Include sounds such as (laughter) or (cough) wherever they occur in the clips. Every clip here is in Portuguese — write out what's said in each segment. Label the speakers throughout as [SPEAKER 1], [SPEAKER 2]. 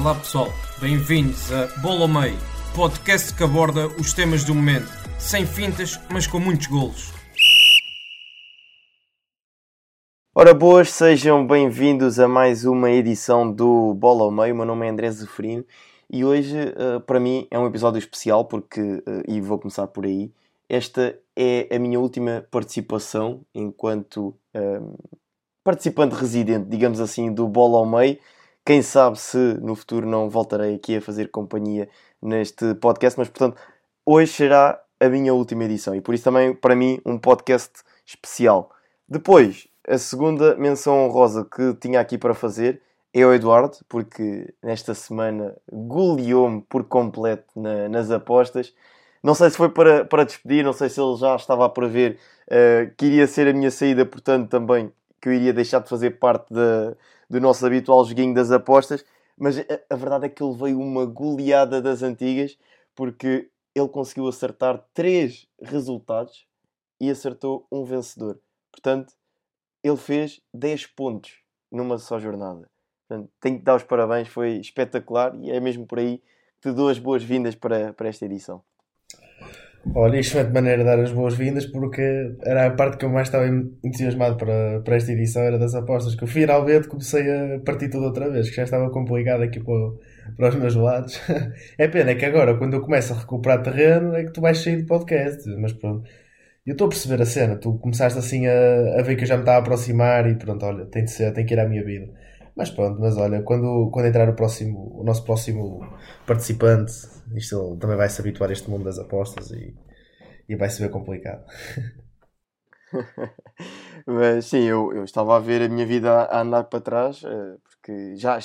[SPEAKER 1] Olá pessoal, bem-vindos a Bola ao Meio, podcast que aborda os temas do momento, sem fintas, mas com muitos golos.
[SPEAKER 2] Ora boas, sejam bem-vindos a mais uma edição do Bola ao Meio. O meu nome é André Zeferino e hoje, uh, para mim, é um episódio especial porque, uh, e vou começar por aí, esta é a minha última participação enquanto uh, participante residente, digamos assim, do Bola ao Meio. Quem sabe se no futuro não voltarei aqui a fazer companhia neste podcast, mas portanto, hoje será a minha última edição e por isso também, para mim, um podcast especial. Depois, a segunda menção honrosa que tinha aqui para fazer é o Eduardo, porque nesta semana goleou-me por completo na, nas apostas. Não sei se foi para, para despedir, não sei se ele já estava a prever uh, que iria ser a minha saída, portanto, também que eu iria deixar de fazer parte da, do nosso habitual joguinho das apostas. Mas a, a verdade é que ele veio uma goleada das antigas, porque ele conseguiu acertar três resultados e acertou um vencedor. Portanto, ele fez 10 pontos numa só jornada. Portanto, tenho que dar os parabéns, foi espetacular e é mesmo por aí que te dou as boas-vindas para, para esta edição.
[SPEAKER 3] Olha, excelente maneira de dar as boas-vindas porque era a parte que eu mais estava entusiasmado para, para esta edição, era das apostas, que eu finalmente comecei a partir tudo outra vez, que já estava complicado aqui para, para os meus lados. (laughs) É pena é que agora, quando eu começo a recuperar terreno, é que tu vais sair de podcast, mas pronto. Eu estou a perceber a cena, tu começaste assim a, a ver que eu já me estava a aproximar e pronto, olha, tem de ser, tem que ir à minha vida. Mas pronto, mas olha, quando, quando entrar o, próximo, o nosso próximo participante, isto também vai se habituar a este mundo das apostas e, e vai se ver complicado. (laughs)
[SPEAKER 2] Mas sim, eu, eu estava a ver a minha vida a andar para trás, eh, porque já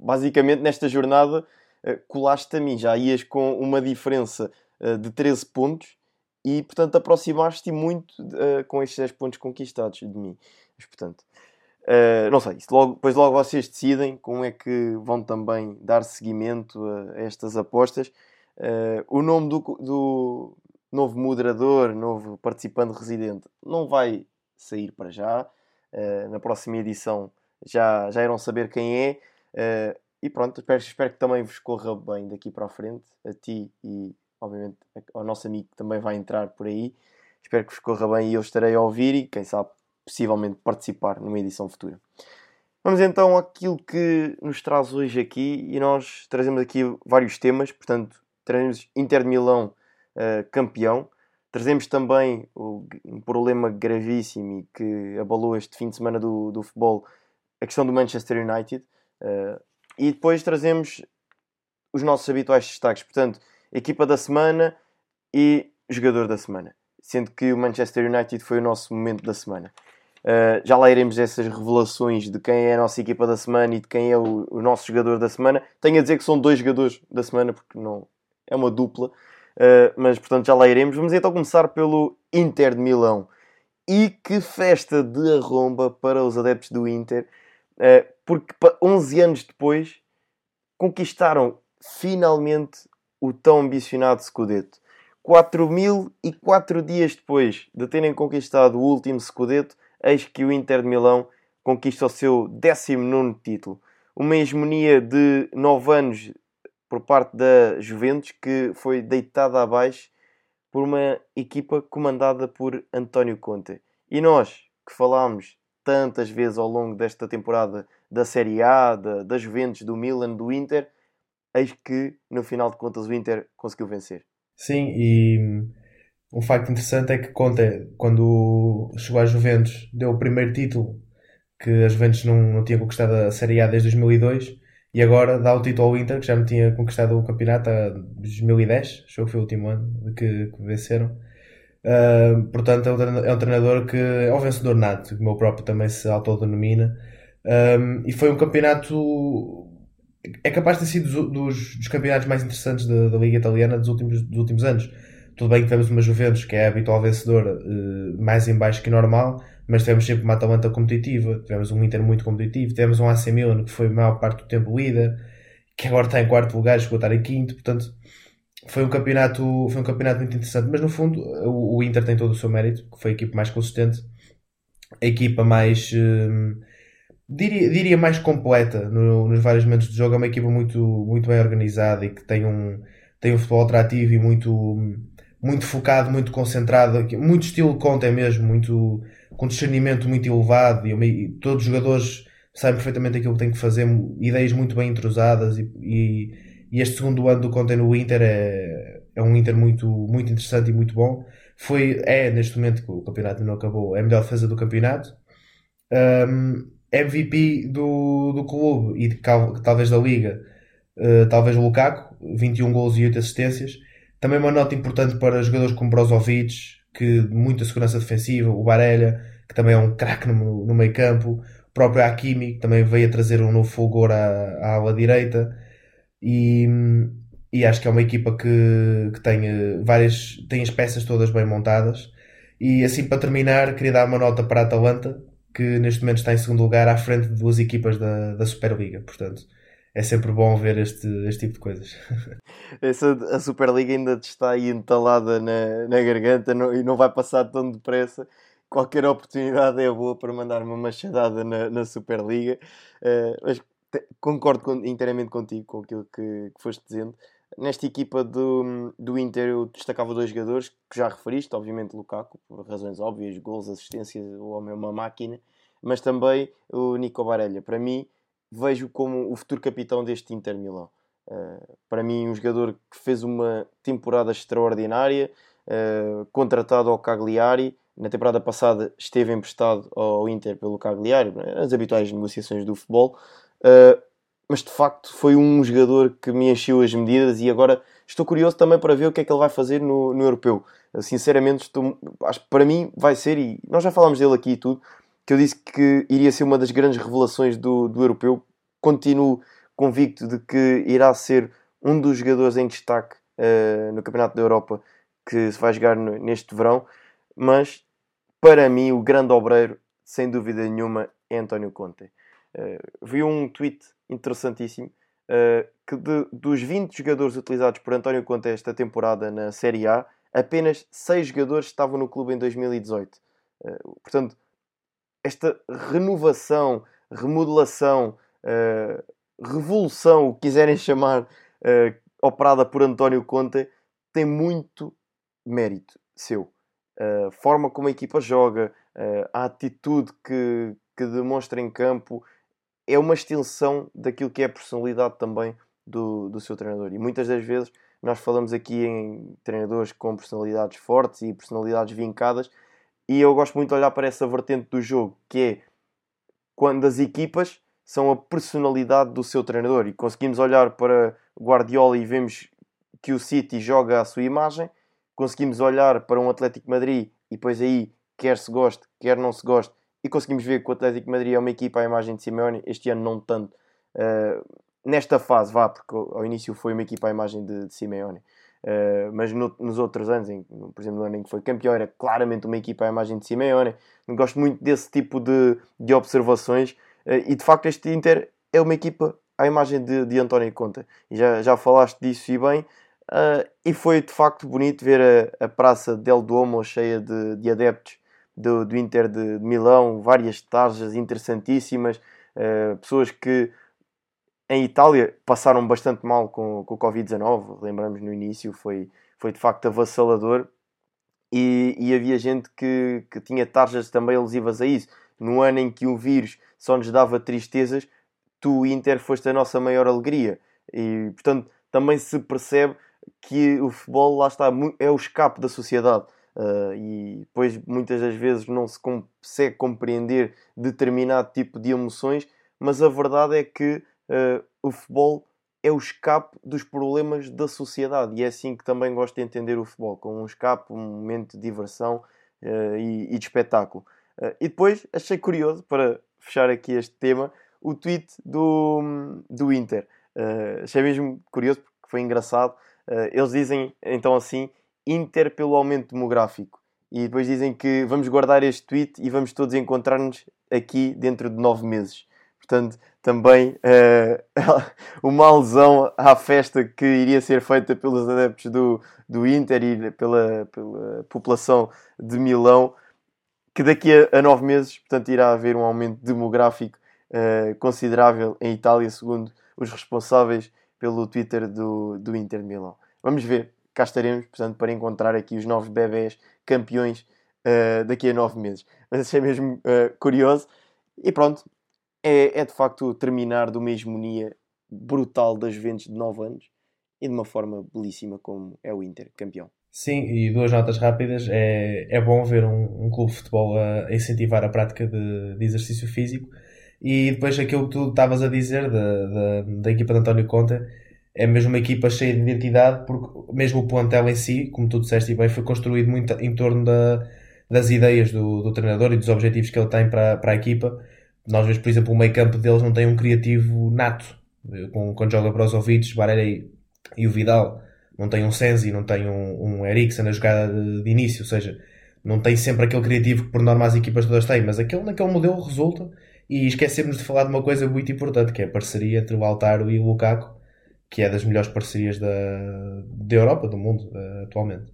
[SPEAKER 2] basicamente nesta jornada eh, colaste a mim, já ias com uma diferença eh, de 13 pontos e portanto aproximaste-te muito com estes 10 pontos conquistados de mim. Mas portanto, não sei, logo, depois logo vocês decidem como é que vão também dar seguimento a, estas apostas. o nome do, do novo moderador, novo participante residente, não vai sair para já. Uh, na próxima edição já, já irão saber quem é. Uh, e pronto, espero, espero que também vos corra bem daqui para a frente, a ti e, obviamente, ao nosso amigo que também vai entrar por aí. Espero que vos corra bem e eu estarei a ouvir e, quem sabe, possivelmente participar numa edição futura. Vamos então àquilo que nos traz hoje aqui e nós trazemos aqui vários temas, portanto, trazemos Inter de Milão uh, campeão, Trazemos também um problema gravíssimo e que abalou este fim de semana do, do futebol, a questão do Manchester United. Uh, e depois trazemos os nossos habituais destaques, portanto, equipa da semana e jogador da semana. Sendo que o Manchester United foi o nosso momento da semana. Uh, já lá iremos essas revelações de quem é a nossa equipa da semana e de quem é o, o nosso jogador da semana. Tenho a dizer que são dois jogadores da semana, porque não é uma dupla. Uh, mas portanto já lá iremos. Vamos então começar pelo Inter de Milão. E que festa de arromba para os adeptos do Inter, uh, porque 11 anos depois conquistaram finalmente o tão ambicionado Scudetto. 4.004 dias depois de terem conquistado o último Scudetto, eis que o Inter de Milão conquista o seu 19 título. Uma hegemonia de 9 anos por parte da Juventus, que foi deitada abaixo por uma equipa comandada por António Conte. E nós, que falámos tantas vezes ao longo desta temporada da Série A, da, da Juventus, do Milan, do Inter, eis que no final de contas o Inter conseguiu vencer.
[SPEAKER 3] Sim, e um facto interessante é que Conte, quando chegou à Juventus, deu o primeiro título que a Juventus não, não tinha conquistado a Série A desde 2002 e agora dá o título ao Inter, que já me tinha conquistado o campeonato em 2010, acho que foi o último ano que, que venceram. Uh, portanto, é, é um treinador que é um vencedor nato, que o meu próprio também se autodenomina. Um, e foi um campeonato é capaz de ter sido dos, dos campeonatos mais interessantes da, da Liga Italiana dos últimos, dos últimos anos. Tudo bem que tivemos uma Juventus que é a habitual vencedora uh, mais em baixo que normal, mas tivemos sempre uma Atalanta competitiva, tivemos um Inter muito competitivo, tivemos um AC Milan que foi a maior parte do tempo líder, que agora está em quarto lugar, chegou a estar em quinto, portanto foi um campeonato, foi um campeonato muito interessante, mas no fundo o, o Inter tem todo o seu mérito, que foi a equipa mais consistente, a equipa mais uh, diria, diria mais completa no, nos vários momentos de jogo, é uma equipa muito, muito bem organizada e que tem um, tem um futebol atrativo e muito muito focado, muito concentrado, muito estilo Conte mesmo, muito com discernimento muito elevado e, todos os jogadores sabem perfeitamente aquilo que têm que fazer, ideias muito bem entrosadas e, e, e este segundo ano do Conte no Inter é, é um Inter muito, muito interessante e muito bom. Foi, é neste momento que o campeonato não acabou, é a melhor defesa do campeonato. Um, MVP do, do clube e de, talvez da Liga, uh, talvez o Lukaku, 21 gols e 8 assistências também uma nota importante para jogadores como Brozovic, que muita segurança defensiva, o Barella, que também é um craque no, no meio campo, o próprio Hakimi, que também veio a trazer um novo fulgor à, à ala direita, e, e acho que é uma equipa que, que tem eh, várias, tem as peças todas bem montadas, e assim para terminar, queria dar uma nota para a Atalanta, que neste momento está em segundo lugar à frente de duas equipas da, da Superliga, portanto é sempre bom ver este, este tipo de coisas. (laughs)
[SPEAKER 2] Essa, a Superliga ainda está aí entalada na, na garganta não, e não vai passar tão depressa. Qualquer oportunidade é boa para mandar uma machadada na, na Superliga. Uh, mas te, concordo com, inteiramente contigo com aquilo que, que foste dizendo. Nesta equipa do, do Inter eu destacava dois jogadores que já referiste, obviamente Lukaku, por razões óbvias, gols, assistências, o homem é uma máquina, mas também o Nico Barella. Para mim, vejo como o futuro capitão deste Inter Milão. Uh, para mim, um jogador que fez uma temporada extraordinária, uh, contratado ao Cagliari. Na temporada passada esteve emprestado ao Inter pelo Cagliari, é? as habituais negociações do futebol. Uh, mas de facto foi um jogador que me encheu as medidas e agora estou curioso também para ver o que é que ele vai fazer no, no europeu. Sinceramente, estou, acho que para mim vai ser, e nós já falámos dele aqui e tudo, que eu disse que iria ser uma das grandes revelações do, do europeu. Continuo convicto de que irá ser um dos jogadores em destaque uh, no Campeonato da Europa que se vai jogar no, neste verão, mas para mim o grande obreiro, sem dúvida nenhuma, é António Conte. Uh, vi um tweet interessantíssimo uh, que de, dos 20 jogadores utilizados por António Conte esta temporada na Série A, apenas 6 jogadores estavam no clube em 2018. Uh, portanto, esta renovação, remodelação, uh, revolução, o que quiserem chamar, uh, operada por António Conte, tem muito mérito seu. A forma como a equipa joga, uh, a atitude que, que demonstra em campo, é uma extensão daquilo que é a personalidade também do, do seu treinador. E muitas das vezes nós falamos aqui em treinadores com personalidades fortes e personalidades vincadas, e eu gosto muito de olhar para essa vertente do jogo, que é quando as equipas são a personalidade do seu treinador e conseguimos olhar para Guardiola e vemos que o City joga a sua imagem, conseguimos olhar para um Atlético Madrid e depois aí, quer se goste, quer não se goste, e conseguimos ver que o Atlético Madrid é uma equipa à imagem de Simeone, este ano não tanto. Uh, nesta fase, vá, porque ao início foi uma equipa à imagem de, de Simeone. Uh, mas no, nos outros anos, em, por exemplo, no ano em que foi campeão, era claramente uma equipa à imagem de Simeone. Gosto muito desse tipo de, de observações uh, e de facto este Inter é uma equipa à imagem de, de António Conte. E já, já falaste disso e bem. Uh, e foi de facto bonito ver a, a praça del Duomo cheia de, de adeptos do, do Inter de, de Milão, várias tarjas interessantíssimas, pessoas que em Itália passaram bastante mal com, com o Covid-19, lembramos no início, foi, foi de facto avassalador. E, e havia gente que, que tinha tarjas também alusivas a isso. No ano em que o vírus só nos dava tristezas, tu, Inter, foste a nossa maior alegria. E, portanto, também se percebe que o futebol, lá está, é o escape da sociedade. Uh, e depois, muitas das vezes, não se consegue compreender determinado tipo de emoções, mas a verdade é que uh, o futebol é o escape dos problemas da sociedade e é assim que também gosto de entender o futebol, como um escape, um momento de diversão uh, e, e, de espetáculo. Uh, e depois achei curioso, para fechar aqui este tema, o tweet do, do Inter. Achei mesmo curioso porque foi engraçado. Eles dizem então assim: Inter pelo aumento demográfico. E depois dizem que vamos guardar este tweet e vamos todos encontrar-nos aqui dentro de nove meses. Portanto, também uh, (laughs) uma alusão à festa que iria ser feita pelos adeptos do, do Inter e pela, pela população de Milão, que daqui a, a nove meses, portanto, irá haver um aumento demográfico uh, considerável em Itália, segundo os responsáveis pelo Twitter do, do Inter de Milão. Vamos ver, cá estaremos, portanto, para encontrar aqui os novos bebés campeões uh, daqui a nove meses. Mas achei mesmo curioso. E pronto, é, é de facto terminar de uma hegemonia brutal das Juventus de 9 anos e de uma forma belíssima como é o Inter, campeão.
[SPEAKER 3] Sim, e duas notas rápidas. É, é bom ver um, um clube de futebol a, a incentivar a prática de, de, exercício físico. E depois aquilo que tu estavas a dizer da, da, da, equipa de António Conte, é mesmo uma equipa cheia de identidade, porque mesmo o plantel em si, como tu disseste bem, foi construído muito em torno da, das ideias do, do treinador e dos objetivos que ele tem para, para a equipa nós vemos, por exemplo, o meio campo deles não tem um criativo nato. Com, quando joga Brozovic, Barreira e, e o Vidal, não tem um Senzi, não tem um, um Eriksen na jogada de, de, início, ou seja, não tem sempre aquele criativo que por norma as equipas todas têm, mas aquele naquele modelo resulta. E esquecemos de falar de uma coisa muito importante, que é a parceria entre o Altaro e o Lukaku, que é das melhores parcerias da, da Europa, do mundo, uh, atualmente.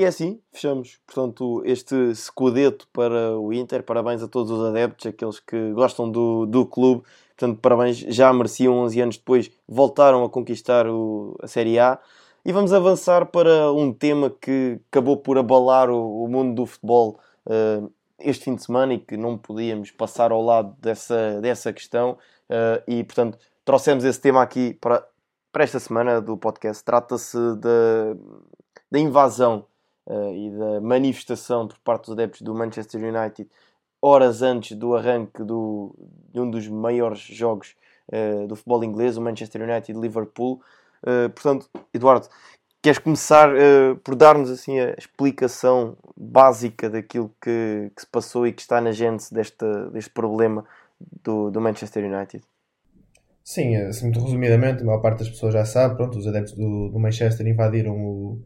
[SPEAKER 2] E é assim, fechamos, portanto, este secudeto para o Inter. Parabéns a todos os adeptos, aqueles que gostam do, do clube. Portanto, parabéns, já mereciam 11 anos depois, voltaram a conquistar o, a Série A. E vamos avançar para um tema que acabou por abalar o, o mundo do futebol uh, este fim de semana e que não podíamos passar ao lado dessa, dessa questão. Uh, e, portanto, trouxemos esse tema aqui para, para esta semana do podcast. Trata-se da, da invasão uh, e da manifestação por parte dos adeptos do Manchester United horas antes do arranque do, de um dos maiores jogos uh, do futebol inglês, o Manchester United-Liverpool. Uh, portanto, Eduardo, queres começar por dar-nos assim a explicação básica daquilo que, que, se passou e que está na gênese deste, deste problema do, do Manchester United?
[SPEAKER 3] Sim, assim, muito resumidamente, a maior parte das pessoas já sabe, pronto, os adeptos do, do Manchester invadiram o,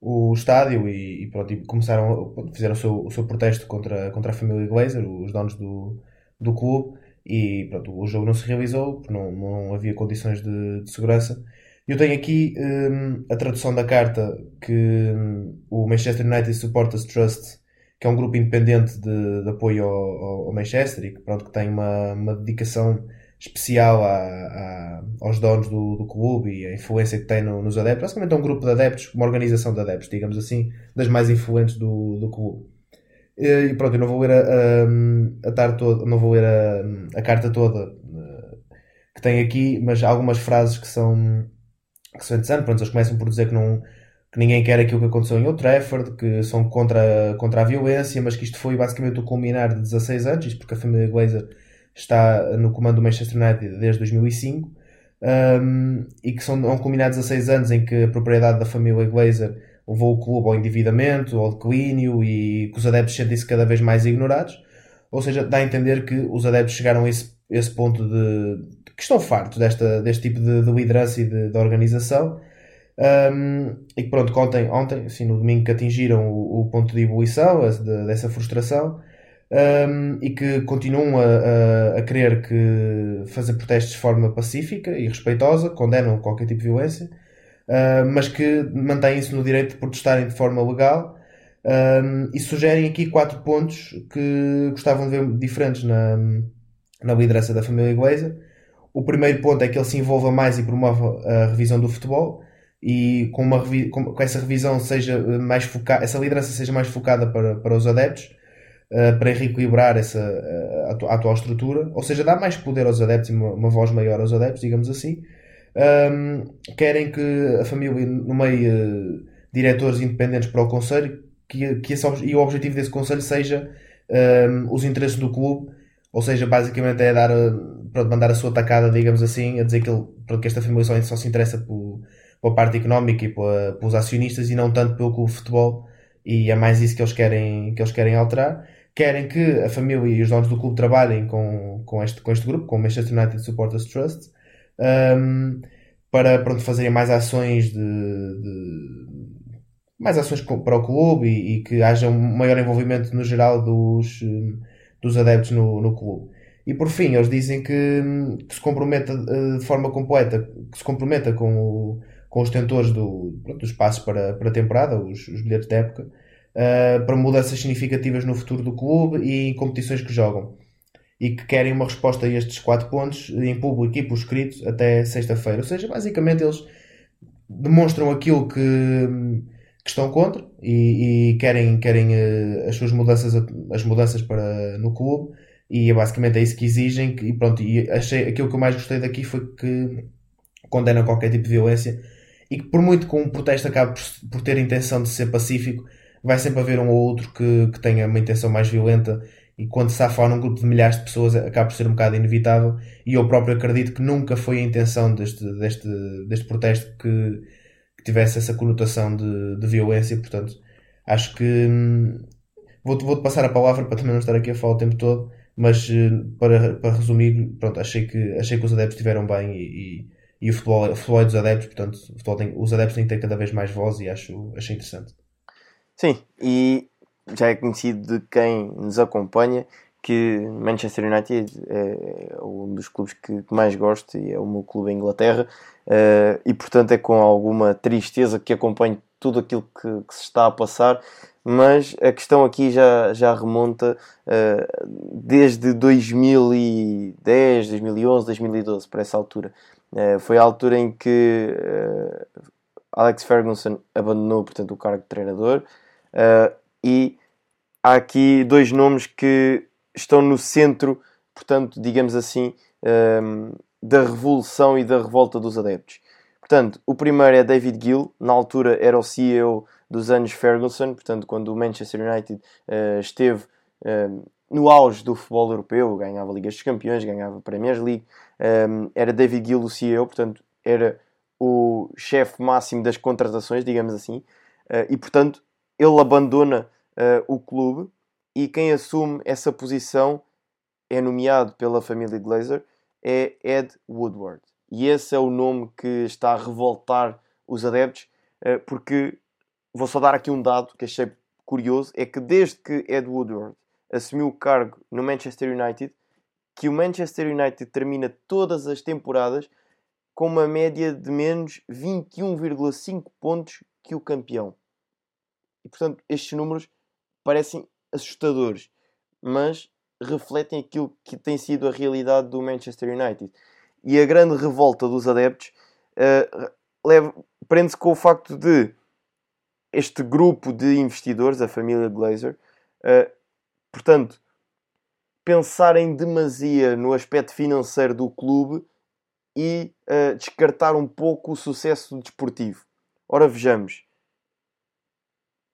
[SPEAKER 3] o estádio e, e, pronto, começaram, fizeram o seu, o seu protesto contra, contra a família Glazer, os donos do, do clube, e pronto, o jogo não se realizou, porque não, não havia condições de, de segurança. Eu tenho aqui um, a tradução da carta que um, o Manchester United Supporters Trust, que é um grupo independente de, de apoio ao, ao, Manchester e que, pronto, que tem uma, uma dedicação especial a, a, aos donos do, do, clube e a influência que tem no, nos adeptos. Basicamente é um grupo de adeptos, uma organização de adeptos, digamos assim, das mais influentes do, do clube. E pronto, eu não vou ler a, a, a tar todo, não vou ler a carta toda eh, que tem aqui, mas há algumas frases que são, que são interessantes. Pronto, eles começam por dizer que não que ninguém quer aquilo que aconteceu em Old Trafford, que são contra, contra a violência, mas que isto foi basicamente o culminar de 16 anos, isto porque a família Glazer está no comando do Manchester United desde 2005 um, e que são, combinados a 6 anos em que a propriedade da família Glazer levou o clube ao endividamento, ao declínio e que os adeptos sentem-se cada vez mais ignorados. Ou seja, dá a entender que os adeptos chegaram a esse, esse ponto de que estão fartos desta, deste tipo de, de liderança e de, de organização. Um, e que pronto, ontem, ontem assim, no domingo que atingiram o, o ponto de ebulição, de, dessa frustração, um, e que continuam a, a, a, querer que fazer protestos de forma pacífica e respeitosa, condenam qualquer tipo de violência, uh, mas que mantêm-se no direito de protestarem de forma legal um, e sugerem aqui quatro pontos que gostavam de ver diferentes na, na liderança da família Glazer. O primeiro ponto é que ele se envolva mais e promova a revisão do futebol e com, uma, com essa revisão seja mais focada, essa liderança seja mais focada para, para os adeptos uh, para reequilibrar essa, uh, a, atual estrutura, ou seja, dá mais poder aos adeptos e uma, uma voz maior aos adeptos, digamos assim. Um, querem que a família nomeie uh, diretores independentes para o Conselho que, que esse, e o objetivo desse Conselho seja um, os interesses do clube, ou seja, basicamente é dar, pronto, mandar a sua tacada, digamos assim, a dizer que, ele, que esta família só, só se interessa por, pela parte económica e pelos acionistas e não tanto pelo clube de futebol. E é mais isso que eles querem, que eles querem alterar querem que a família e os donos do clube trabalhem com, com, este, com este grupo, com o Manchester United Supporters Trust, um, para pronto, fazerem mais ações de, de mais ações para o clube e, e, que haja um maior envolvimento no geral dos, dos adeptos no, no clube. E por fim, eles dizem que, que se comprometa de forma completa, que se comprometa com, o, com os tentores do, pronto, dos passos para, para a temporada, os, os bilhetes de época, uh, para mudanças significativas no futuro do clube e em competições que jogam. E que querem uma resposta a estes quatro pontos em público e por escrito até sexta-feira. Ou seja, basicamente eles demonstram aquilo que, que estão contra e, e querem, querem uh, as suas mudanças, as mudanças para, no clube e é basicamente é isso que exigem e pronto, e achei, aquilo que eu mais gostei daqui foi que condenam qualquer tipo de violência e que por muito que um protesto acabe por, por ter intenção de ser pacífico, vai sempre haver um ou outro que, que tenha uma intenção mais violenta e quando se fora num grupo de milhares de pessoas acaba por ser um bocado inevitável e eu próprio acredito que nunca foi a intenção deste, deste, deste protesto que, que tivesse essa conotação de, de violência, portanto acho que hum, vou-te vou passar a palavra para também não estar aqui a falar o tempo todo mas hum, para, para resumir, pronto, achei que, achei que os adeptos estiveram bem e, e, e o, futebol, o futebol é dos adeptos, portanto tem, os adeptos têm que ter cada vez mais voz e acho, achei interessante.
[SPEAKER 2] Sim, e já é conhecido de quem nos acompanha que Manchester United é um dos clubes que mais gosto e é o meu clube em Inglaterra uh, e portanto é com alguma tristeza que acompanho tudo aquilo que, que, se está a passar mas a questão aqui já, já remonta uh, desde 2010, 2011, 2012 para essa altura. Uh, foi a altura em que Alex Ferguson abandonou portanto o cargo de treinador e há aqui dois nomes que estão no centro, portanto, digamos assim, um, da revolução e da revolta dos adeptos. Portanto, o primeiro é David Gill, na altura era o CEO dos anos Ferguson, portanto, quando o Manchester United uh, esteve um, no auge do futebol europeu, ganhava Ligas dos Campeões, ganhava Premier League, um, era David Gill o CEO, portanto, era o chefe máximo das contratações, digamos assim, uh, e portanto, ele abandona uh, o clube e quem assume essa posição é nomeado pela família Glazer é Ed Woodward. E esse é o nome que está a revoltar os adeptos, uh, porque vou só dar aqui um dado que achei curioso: é que desde que Ed Woodward assumiu o cargo no Manchester United, que o Manchester United termina todas as temporadas com uma média de menos 21,5 pontos que o campeão. E portanto, estes números parecem assustadores, mas refletem aquilo que tem sido a realidade do Manchester United. E a grande revolta dos adeptos uh, prende-se com o facto de este grupo de investidores, a família Glazer, uh, portanto, pensarem demasia no aspecto financeiro do clube e uh, descartar um pouco o sucesso desportivo. Ora, vejamos,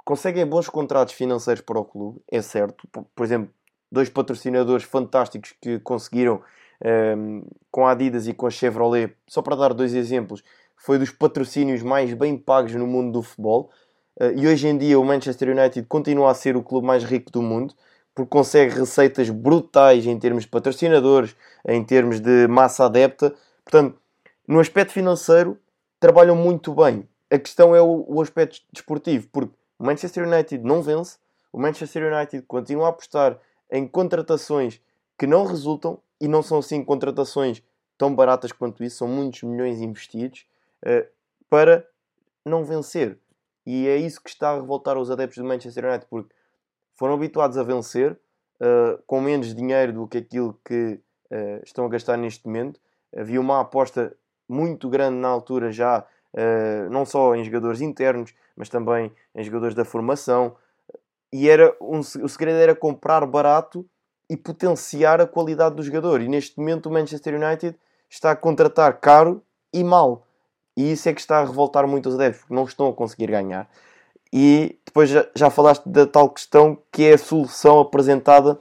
[SPEAKER 2] conseguem bons contratos financeiros para o clube, é certo. Por exemplo, dois patrocinadores fantásticos que conseguiram um, ehm, com a Adidas e com a Chevrolet, só para dar dois exemplos, foi dos patrocínios mais bem pagos no mundo do futebol. Uh, e hoje em dia o Manchester United continua a ser o clube mais rico do mundo, porque consegue receitas brutais em termos de patrocinadores, em termos de massa adepta. Portanto, no aspecto financeiro, trabalham muito bem. A questão é o, o aspecto desportivo, porque o Manchester United não vence, o Manchester United continua a apostar em contratações que não resultam e não são assim contratações tão baratas quanto isso, são muitos milhões investidos uh, para não vencer. E é isso que está a revoltar os adeptos do Manchester United, porque foram habituados a vencer uh, com menos dinheiro do que aquilo que uh, estão a gastar neste momento. Havia uma aposta muito grande na altura já não só em jogadores internos, mas também em jogadores da formação. E era um, o segredo era comprar barato e potenciar a qualidade do jogador. E neste momento o Manchester United está a contratar caro e mal. E isso é que está a revoltar muito os adeptos, porque não estão a conseguir ganhar. E depois já, já falaste da tal questão que é a solução apresentada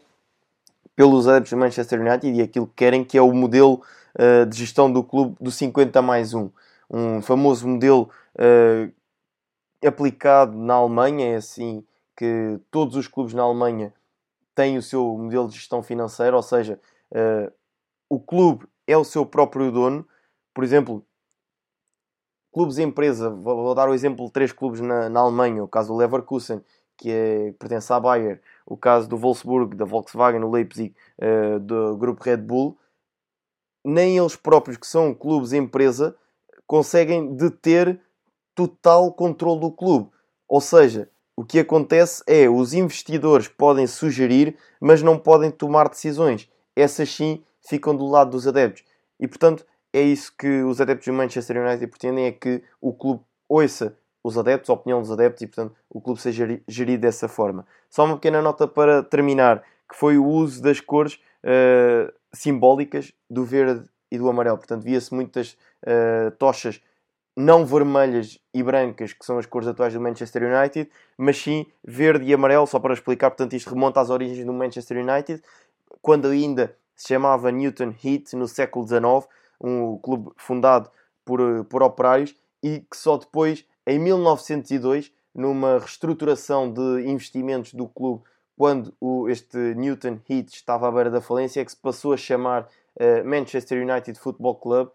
[SPEAKER 2] pelos adeptos do Manchester United e aquilo que querem, que é o modelo uh, de gestão do clube do 50 mais 1 um famoso modelo uh, aplicado na Alemanha. É assim que todos os clubes na Alemanha têm o seu modelo de gestão financeira, ou seja, uh, o clube é o seu próprio dono, por exemplo, clubes empresa, vou, vou, dar o exemplo de três clubes na, na Alemanha, o caso do Leverkusen, que é, pertence à Bayer, o caso do Wolfsburg, da Volkswagen, o Leipzig, uh, do grupo Red Bull, nem eles próprios, que são clubes empresa, conseguem deter total controle do clube. Ou seja, o que acontece é os investidores podem sugerir, mas não podem tomar decisões. Essas sim ficam do lado dos adeptos. E portanto, é isso que os adeptos do Manchester United pretendem: é que o clube ouça os adeptos, a opinião dos adeptos e portanto o clube seja gerido dessa forma. Só uma pequena nota para terminar, que foi o uso das cores uh, simbólicas do verde e do amarelo. Portanto, via-se muitas uh, tochas não vermelhas e brancas, que são as cores atuais do Manchester United, mas sim verde e amarelo, só para explicar, portanto, isto remonta às origens do Manchester United, quando ainda se chamava Newton Heat, no século XIX, um clube fundado por, por operários, e que só depois, em 1902, numa reestruturação de investimentos do clube, quando o, este Newton Heat estava à beira da falência, é que se passou a chamar uh, Manchester United Football Club,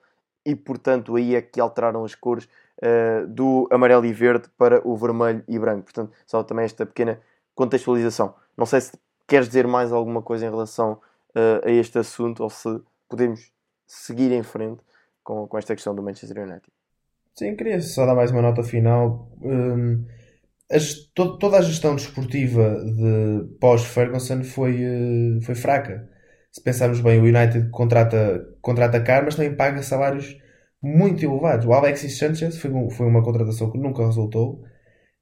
[SPEAKER 2] e portanto aí é que alteraram as cores uh, do amarelo e verde para o vermelho e branco. Portanto, só também esta pequena contextualização. Não sei se queres dizer mais alguma coisa em relação uh, a este assunto ou se podemos seguir em frente com, com esta questão do Manchester United.
[SPEAKER 3] Sim, queria só dar mais uma nota final. Um, a, to, toda a gestão desportiva de pós-Ferguson foi, uh, foi fraca se pensarmos bem, o United contrata, contrata caro, mas também paga salários muito elevados. O Alexis Sanchez foi, foi uma contratação que nunca resultou.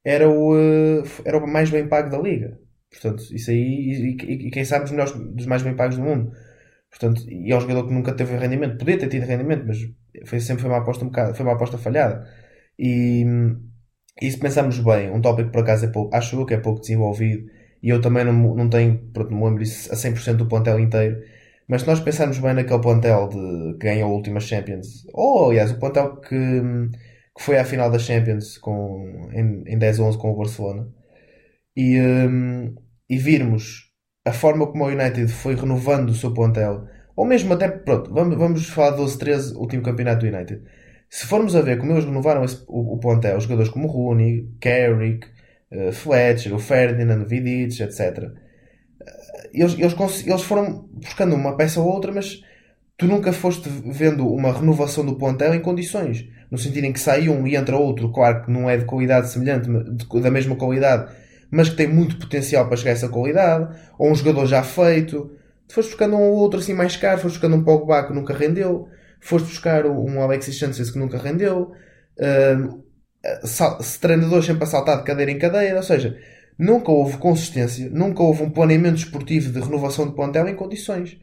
[SPEAKER 3] Era o, eh, era o mais bem pago da liga. Portanto, isso aí, e, e, e quem sabe os melhores, dos mais bem pagos do mundo. Portanto, e é um jogador que nunca teve rendimento. Podia ter tido rendimento, mas foi, sempre foi uma aposta um bocado, foi uma aposta falhada. E, e se pensarmos bem, um tópico por acaso é pouco, acho eu que é pouco desenvolvido e eu também não, não tenho, pronto, me lembro disso a 100% do plantel inteiro. Mas se nós pensarmos bem naquele plantel de, que ganhou a última Champions, ou aliás, o plantel que, que foi à final da Champions com, em, em 10-11 com o Barcelona, e, um, e virmos a forma como o United foi renovando o seu plantel, ou mesmo até, pronto, vamos, vamos falar 12-13, último campeonato do United. Se formos a ver como eles renovaram esse, o, o plantel, jogadores como Rooney, Carrick, uh, Fletcher, o Ferdinand, Vidic, etc. Uh, eles, eles, eles foram buscando uma peça ou outra, mas tu nunca foste vendo uma renovação do plantel em condições. No sentido em que sai um e entra outro, claro que não é de qualidade semelhante, de, da mesma qualidade, mas que tem muito potencial para chegar a essa qualidade, ou um jogador já feito. Tu foste buscando um ou outro assim mais caro, foste buscando um Pogba que nunca rendeu, foste buscar um Alexis Sanchez que nunca rendeu, uh, treinadores sempre a saltar de cadeira em cadeira, ou seja, nunca houve consistência, nunca houve um planeamento esportivo de renovação de plantel em condições.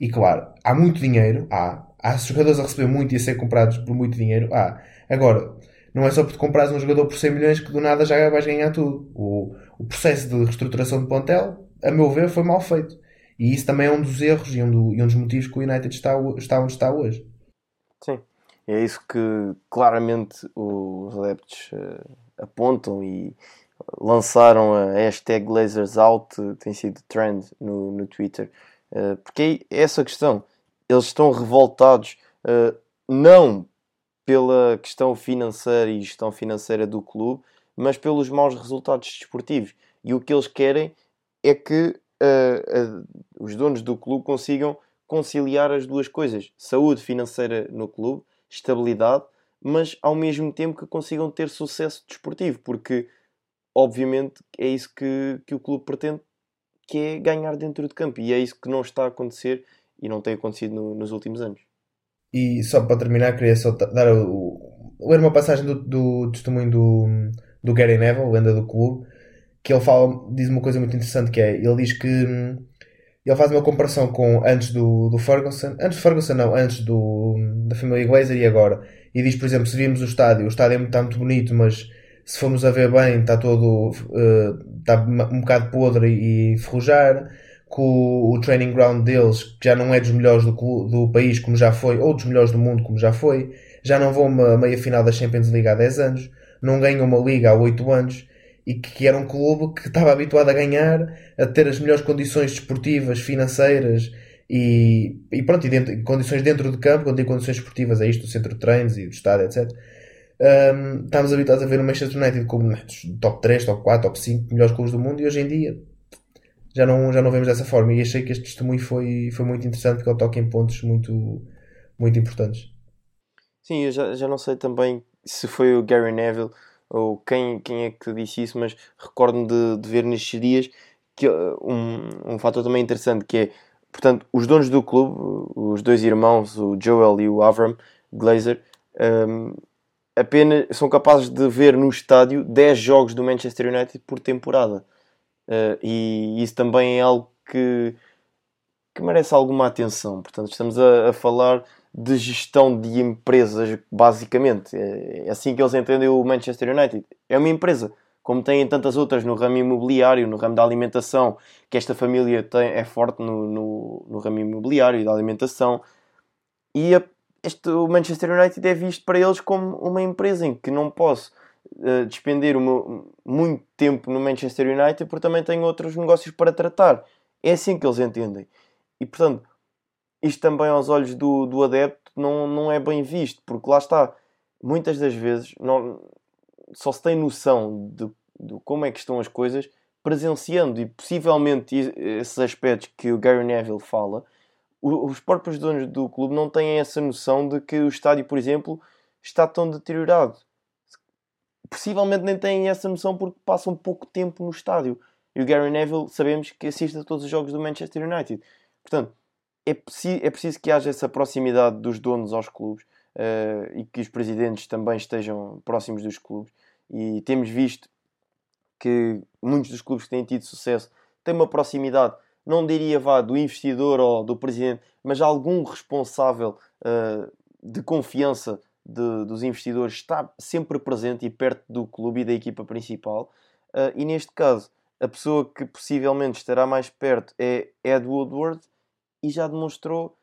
[SPEAKER 3] E claro, há muito dinheiro, há. Há jogadores a receber muito e a ser comprados por muito dinheiro, há. Agora, não é só porque compras um jogador por 100 milhões que do nada já vais ganhar tudo. O, o processo de reestruturação de plantel, a meu ver, foi mal feito. E isso também é um dos erros e um, do, e um dos motivos que o United está, está onde está hoje.
[SPEAKER 2] Sim. É isso que claramente os adeptos uh, apontam e lançaram a hashtag LasersOut, tem sido trend no, no Twitter. Uh, porque é essa questão. Eles estão revoltados uh, não pela questão financeira e gestão financeira do clube, mas pelos maus resultados desportivos. E o que eles querem é que os donos do clube consigam conciliar as duas coisas: saúde financeira no clube estabilidade, mas ao mesmo tempo que consigam ter sucesso desportivo, porque obviamente é isso que, que o clube pretende, que é ganhar dentro de campo, e é isso que não está a acontecer e não tem acontecido no, nos últimos anos.
[SPEAKER 3] E só para terminar, queria só dar o, ler uma passagem do, do testemunho do, do Gary Neville, lenda do clube, que ele fala, diz uma coisa muito interessante que é, ele diz que hum, ele faz uma comparação com antes do, do Ferguson, antes do Ferguson não, antes do, da família Glazer e agora. E diz, por exemplo, se vimos o estádio, o estádio está muito bonito, mas se formos a ver bem, está todo uh, está um bocado podre e ferrujar. Com o, o, training ground deles, que já não é dos melhores do, do país, como já foi, ou dos melhores do mundo, como já foi. Já não vão a meia final da Champions League há 10 anos, não ganham uma liga há 8 anos e que era um clube que estava habituado a ganhar, a ter as melhores condições desportivas, financeiras E, e pronto, e dentro, condições dentro do campo, quando tem condições esportivas, é isto, do centro de treinos e do estádio, etc. Um, estamos habituados a ver o Manchester United como top 3, top 4, top 5 melhores clubes do mundo e hoje em dia já não, já não vemos dessa forma. E achei que este testemunho foi, foi muito interessante porque ele toca em pontos muito, muito importantes.
[SPEAKER 2] Sim, eu já, já não sei também se foi o Gary Neville ou quem, quem é que disse isso, mas recordo-me de, de ver nestes dias que uh, um, um fator também interessante que é, portanto, os donos do clube, os dois irmãos, o Joel e o Avram Glazer, um, apenas são capazes de ver no estádio 10 jogos do Manchester United por temporada. Uh, e isso também é algo que, que merece alguma atenção. Portanto, estamos a, a falar de gestão de empresas, basicamente. É, é, assim que eles entendem o Manchester United. É uma empresa, como têm tantas outras no ramo imobiliário, no ramo da alimentação, que esta família tem, é forte no, no, no ramo imobiliário e da alimentação. E a, este, o Manchester United é visto para eles como uma empresa em que não posso uh, despender muito tempo no Manchester United porque também tenho outros negócios para tratar. É assim que eles entendem. E portanto, isto também aos olhos do, do adepto não, não é bem visto, porque lá está, muitas das vezes não, só se tem noção de, de como é que estão as coisas presenciando e possivelmente esses aspectos que o Gary Neville fala os próprios donos do clube não têm essa noção de que o estádio, por exemplo, está tão deteriorado. Possivelmente nem têm essa noção porque passam pouco tempo no estádio. E o Gary Neville sabemos que assiste a todos os jogos do Manchester United. Portanto, é, preciso, é preciso que haja essa proximidade dos donos aos clubes uh, e que os presidentes também estejam próximos dos clubes. E temos visto que muitos dos clubes que têm tido sucesso têm uma proximidade não diria vá do investidor ou do presidente, mas algum responsável uh, de confiança de, dos investidores está sempre presente e perto do clube e da equipa principal. Uh, e neste caso, a pessoa que possivelmente estará mais perto é Ed Woodward e já demonstrou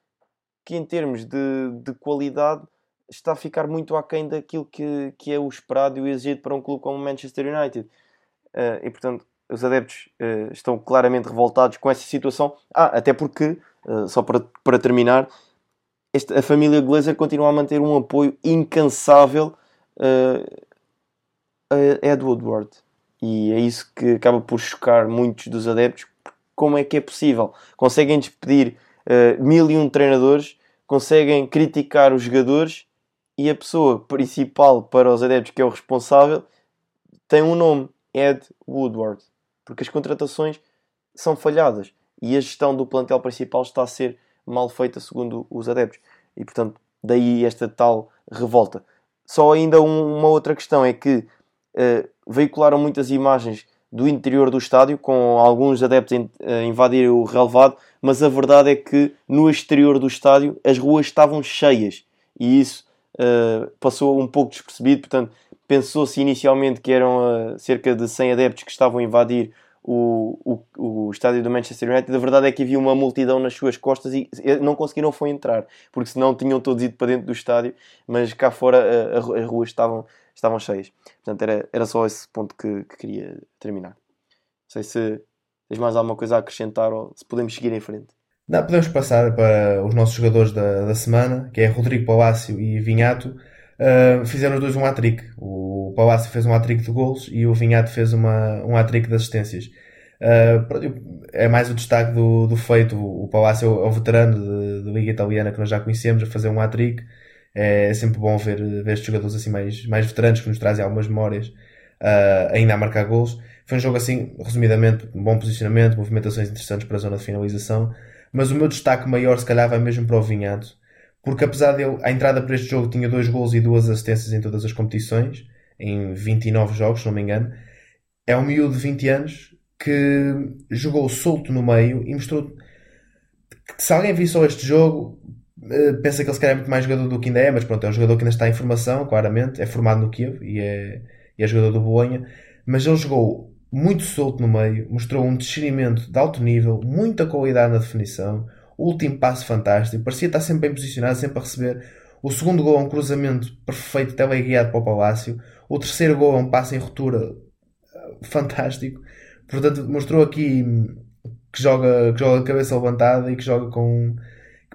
[SPEAKER 2] que, em termos de, de qualidade, está a ficar muito aquém daquilo que, que é o esperado e o exigido para um clube como o Manchester United. Uh, e portanto, os adeptos uh, estão claramente revoltados com essa situação. Ah, até porque, uh, só para, para terminar, este, a família Glazer continua a manter um apoio incansável a Ed Woodward. E é isso que acaba por chocar muitos dos adeptos. Como é que é possível? Conseguem despedir mil e um treinadores, conseguem criticar os jogadores e a pessoa principal para os adeptos, que é o responsável, tem um nome, Ed Woodward porque as contratações são falhadas e a gestão do plantel principal está a ser mal feita segundo os adeptos. E portanto, daí esta tal revolta. Só ainda um, uma outra questão é que uh, veicularam muitas imagens do interior do estádio, com alguns adeptos a invadir o relevado, mas a verdade é que no exterior do estádio as ruas estavam cheias e isso uh, passou um pouco despercebido. Portanto, Pensou-se inicialmente que eram uh, cerca de 100 adeptos que estavam a invadir o, o, o estádio do Manchester United. A verdade é que havia uma multidão nas suas costas e não conseguiram foi entrar, porque senão tinham todos ido para dentro do estádio, mas cá fora as ruas estavam, estavam cheias. Portanto, era, era só esse ponto que, que queria terminar. Não sei se tens mais alguma coisa a acrescentar ou se podemos seguir em frente.
[SPEAKER 3] Não, podemos passar para os nossos jogadores da, da semana, que é Rodrigo Palácio e Vinhato. Uh, fizeram os dois um hat-trick. O Palácio fez um hat-trick de gols e o Vinhato fez uma, um hat-trick de assistências. Uh, é mais o destaque do, do feito. O Palácio é o é veterano da Liga Italiana que nós já conhecemos a fazer um hat-trick. É sempre bom ver, ver estes jogadores assim mais, mais veteranos que nos trazem algumas memórias uh, ainda a marcar gols. Foi um jogo assim, resumidamente, um bom posicionamento, movimentações interessantes para a zona de finalização. Mas o meu destaque maior, se calhar, vai mesmo para o Vinhato porque apesar dele, a entrada para este jogo tinha dois gols e duas assistências em todas as competições, em 29 jogos, se não me engano, é um miúdo de 20 anos que jogou solto no meio e mostrou que se alguém viu só este jogo, pensa que ele se calhar é muito mais jogador do que ainda é, mas pronto, é um jogador que ainda está em formação, claramente, é formado no Kiev e é, é jogador do Bolonha, mas ele jogou muito solto no meio, mostrou um discernimento de alto nível, muita qualidade na definição, o último passo fantástico, parecia estar sempre bem posicionado, sempre a receber. O segundo gol é um cruzamento perfeito, teleguiado para o Palácio. O terceiro gol é um passo em ruptura eh, fantástico. Portanto, mostrou aqui que joga, que joga de cabeça levantada e que joga com.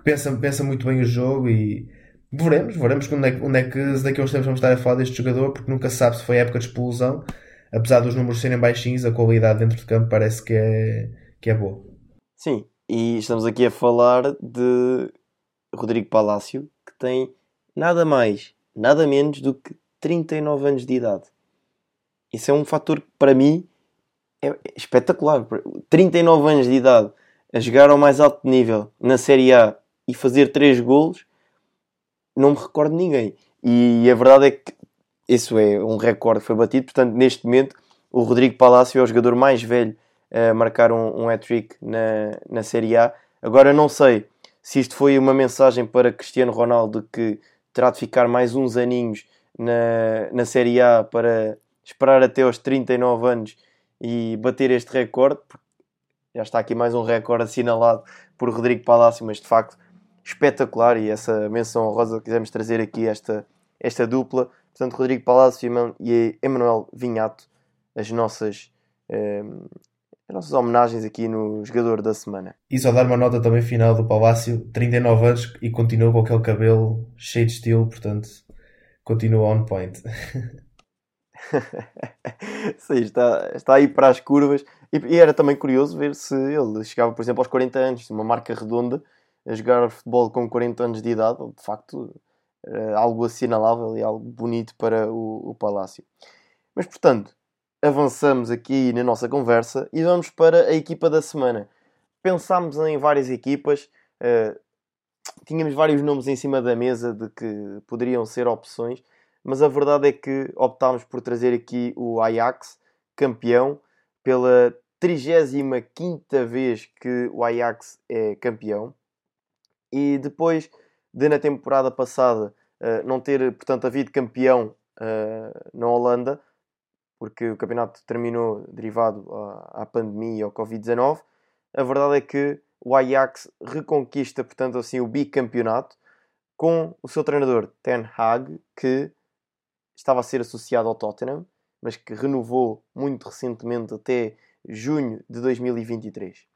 [SPEAKER 3] Pensa, pensa muito bem o jogo e veremos, veremos onde é, que- onde é que daqui a uns tempos vamos estar a falar deste jogador, porque nunca se sabe se foi época de explosão. Apesar dos números serem baixinhos, a qualidade dentro de campo parece que é, que é boa.
[SPEAKER 2] Sim, e estamos aqui a falar de Rodrigo Palácio, que tem nada mais, nada menos do que 39 anos de idade. Isso é um fator que para mim é espetacular. 39 anos de idade a jogar ao mais alto nível na Série A e fazer 3 golos, não me recordo ninguém. E a verdade é que isso é um recorde que foi batido. Portanto, neste momento, o Rodrigo Palácio é o jogador mais velho a marcar um, um hat-trick na, na Série A. Agora, não sei se isto foi uma mensagem para Cristiano Ronaldo que terá de ficar mais uns aninhos na, na Série A para esperar até aos 39 anos e bater este recorde. Já está aqui mais um recorde assinalado por Rodrigo Palácio, mas de facto espetacular e essa menção honrosa que quisemos trazer aqui esta, esta dupla. Portanto, Rodrigo Palácio e e Emanuel Vinhato, as nossas, eh, as nossas homenagens aqui no jogador da semana.
[SPEAKER 3] E só dar uma nota também final do Palácio, 39 anos e continua com aquele cabelo cheio de estilo, portanto, continua on point. (laughs)
[SPEAKER 2] Sim, está, está aí para as curvas. E, e era também curioso ver se ele chegava, por exemplo, aos 40 anos, uma marca redonda, a jogar futebol com 40 anos de idade. De facto, era algo assinalável e algo bonito para o, o Palácio. Mas, portanto, avançamos aqui na nossa conversa e vamos para a equipa da semana. Pensámos em várias equipas, eh, tínhamos vários nomes em cima da mesa de que poderiam ser opções, mas a verdade é que optámos por trazer aqui o Ajax, campeão, pela 35 vez que o Ajax é campeão. E depois de na temporada passada eh, não ter, portanto, havido campeão eh, na Holanda, porque o campeonato terminou derivado à, à pandemia e ao Covid-19, a verdade é que o Ajax reconquista, portanto, assim, o bicampeonato com o seu treinador Ten Hag, que estava a ser associado ao Tottenham, mas que renovou muito recentemente até junho de 2023.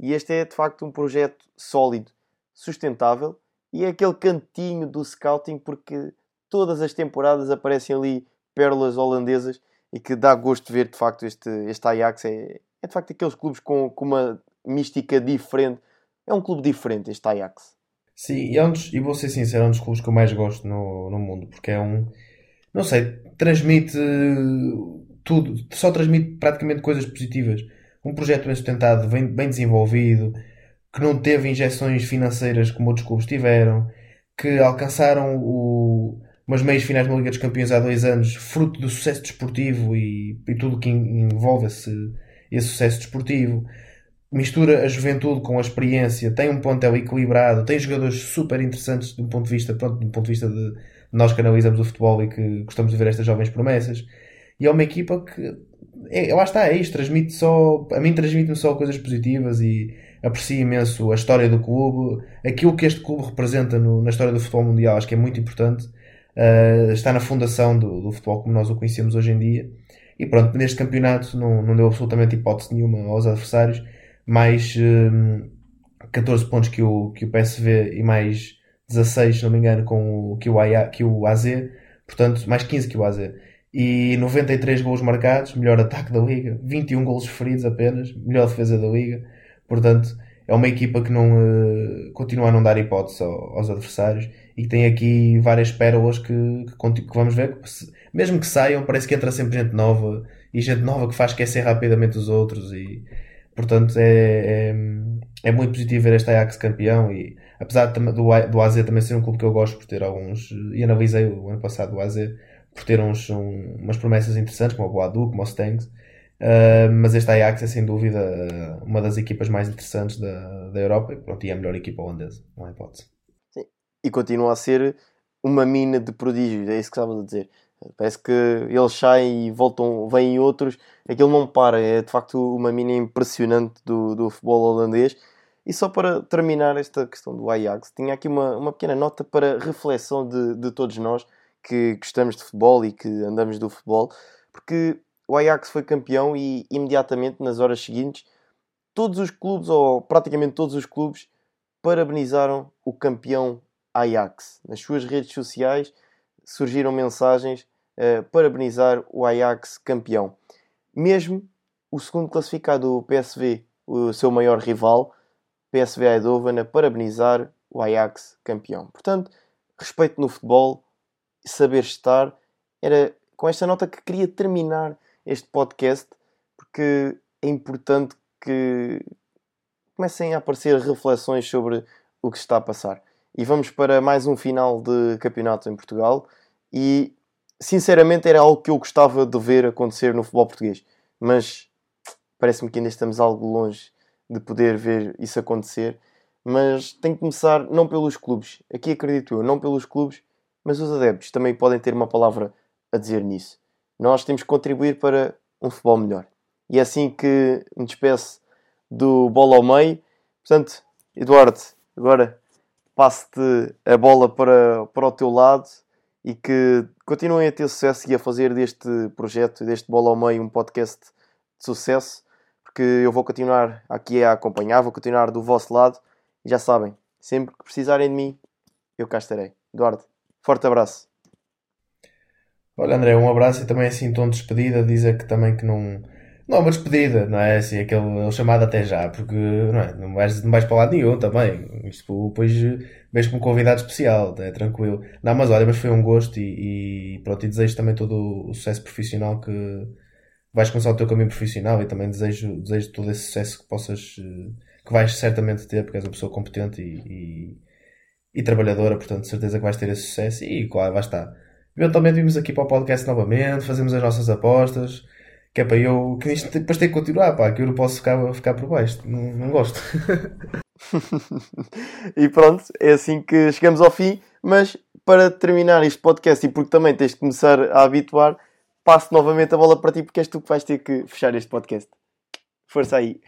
[SPEAKER 2] E este é de facto um projeto sólido, sustentável e é aquele cantinho do scouting porque todas as temporadas aparecem ali pérolas holandesas e que dá gosto de ver de facto este, este Ajax. É, é de facto aqueles clubes com, com uma mística diferente. É um clube diferente este Ajax.
[SPEAKER 3] Sim, e, é e vou ser sincero, é um dos clubes que eu mais gosto no, no mundo, porque é um, não sei, transmite uh, tudo, só transmite praticamente coisas positivas. Um projeto bem sustentado, bem, bem desenvolvido, que não teve injeções financeiras como outros clubes tiveram, que alcançaram o, umas meias finais da Liga dos Campeões há dois anos, fruto do sucesso desportivo e, e tudo que envolve esse, esse sucesso desportivo. Mistura a juventude com a experiência, tem um plantel equilibrado, tem jogadores super interessantes do ponto de vista, pronto, do ponto de vista de nós que analisamos o futebol e que gostamos de ver estas jovens promessas. E é uma equipa que, é, lá está, é isto, transmite só, a mim transmite-me só coisas positivas e aprecio imenso a história do clube, aquilo que este clube representa no, na história do futebol mundial, acho que é muito importante. Uh, está na fundação do, do, futebol como nós o conhecemos hoje em dia. E pronto, neste campeonato não, não deu absolutamente hipótese nenhuma aos adversários. Mais um, 14 pontos que o, que o PSV e mais 16, se não me engano, com o, que, o AIA, que o AZ. Portanto, mais 15 que o AZ. E 93 gols marcados, melhor ataque da Liga. 21 gols feridos apenas, melhor defesa da Liga. Portanto, é uma equipa que não uh, continua a não dar hipótese aos adversários e que tem aqui várias pérolas que, que, que vamos ver. Mesmo que saiam, parece que entra sempre gente nova e gente nova que faz esquecer rapidamente os outros. E portanto, é, é, é muito positivo ver este Ajax campeão. E apesar do, do AZ também ser um clube que eu gosto por ter alguns, e analisei o ano passado o AZ por ter uns, um, umas promessas interessantes, como o Boadu, como o Stengs. Uh, mas este Ajax é sem dúvida uma das equipas mais interessantes da, da Europa e, pronto, e é a melhor equipa holandesa, não há hipótese.
[SPEAKER 2] Sim. E continua a ser uma mina de prodígios, é isso que estavas a dizer. Parece que eles saem e voltam, vêm outros, aquilo não para, é de facto uma mina impressionante do, do futebol holandês. E só para terminar esta questão do Ajax, tinha aqui uma, uma pequena nota para reflexão de, de todos nós que gostamos de futebol e que andamos do futebol, porque o Ajax foi campeão e imediatamente nas horas seguintes todos os clubes, ou praticamente todos os clubes, parabenizaram o campeão Ajax. Nas suas redes sociais surgiram mensagens a parabenizar o Ajax campeão. Mesmo o segundo classificado, o PSV, o seu maior rival, PSV Eindhoven, a parabenizar o Ajax campeão. Portanto, respeito no futebol, saber estar, era com esta nota que queria terminar este podcast, porque é importante que comecem a aparecer reflexões sobre o que está a passar. E vamos para mais um final de campeonato em Portugal. E sinceramente era algo que eu gostava de ver acontecer no futebol português, mas parece-me que ainda estamos algo longe de poder ver isso acontecer. Mas tem que começar não pelos clubes, aqui acredito eu, não pelos clubes, mas os adeptos também podem ter uma palavra a dizer nisso. Nós temos que contribuir para um futebol melhor. E é assim que me despeço do bola ao meio. Portanto, Eduardo, agora passo-te a bola para, para o teu lado e que continuem a ter sucesso e a fazer deste projeto, deste bola ao meio, um podcast de sucesso, porque eu vou continuar aqui a acompanhar, vou continuar do vosso lado e já sabem, sempre que precisarem de mim, eu cá estarei. Eduardo, forte abraço.
[SPEAKER 3] Olha, André, um abraço e também assim, tom de despedida, dizer que também que não. Não, uma despedida, não é? Assim, aquele chamado até já, porque não, é? não, vais, não vais para lado nenhum também. Isto depois vês como convidado especial, é tranquilo. Não, mas olha, mas foi um gosto e, e pronto, e desejo também todo o sucesso profissional que vais começar o teu caminho profissional e também desejo, desejo todo esse sucesso que possas, que vais certamente ter, porque és uma pessoa competente e, e, e trabalhadora, portanto, certeza que vais ter esse sucesso e claro, vai estar Eventualmente vimos aqui para o podcast novamente, fazemos as nossas apostas. Que é para eu. Que isto depois tem que continuar, pá, que eu não posso ficar, ficar por baixo. Não, não gosto. (laughs)
[SPEAKER 2] e pronto, é assim que chegamos ao fim. Mas para terminar este podcast e porque também tens de começar a habituar, passo novamente a bola para ti porque és tu que vais ter que fechar este podcast. Força aí.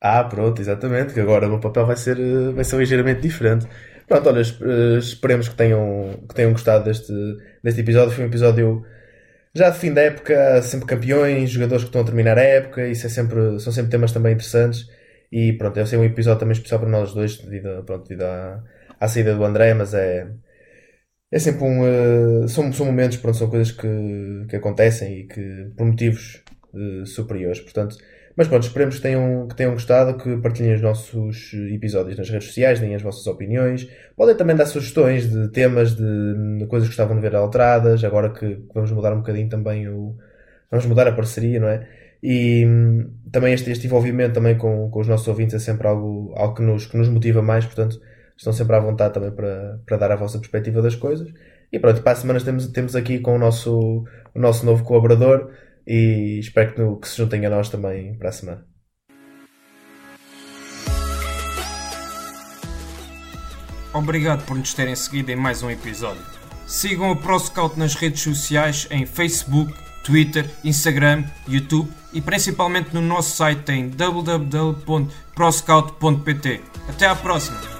[SPEAKER 3] Ah, pronto, exatamente, que agora o meu papel vai ser, vai ser ligeiramente diferente. Pronto, olha, eh, esperemos que tenham, que tenham gostado deste, deste episódio. Foi um episódio já de fim da época, sempre campeões, jogadores que estão a terminar a época, isso é sempre, são sempre temas também interessantes. E pronto, deve ser um episódio também especial para nós dois, devido, pronto, devido à, à saída do André, mas é, é sempre um. Uh, são, são momentos, pronto, são coisas que, que acontecem e que por motivos uh, superiores. Portanto, mas pronto, esperemos que tenham, que tenham gostado, que partilhem os nossos episódios nas redes sociais, deem as vossas opiniões. Podem também dar sugestões de temas, de, de coisas que gostavam de ver alteradas, agora que vamos mudar um bocadinho também o. Vamos mudar a parceria, não é? E hum, também este, este envolvimento também com, com os nossos ouvintes é sempre algo, algo que, nos, que nos motiva mais, portanto, estão sempre à vontade também para, para dar a vossa perspectiva das coisas. E pronto, para a semana temos, temos aqui com o nosso, o nosso novo colaborador e espero que, que se juntem a nós também para a semana.
[SPEAKER 1] Obrigado por nos terem seguido em mais um episódio. Sigam o ProScout nas redes sociais em Facebook, Twitter, Instagram, YouTube e principalmente no nosso site em www.proscout.pt. Até à próxima!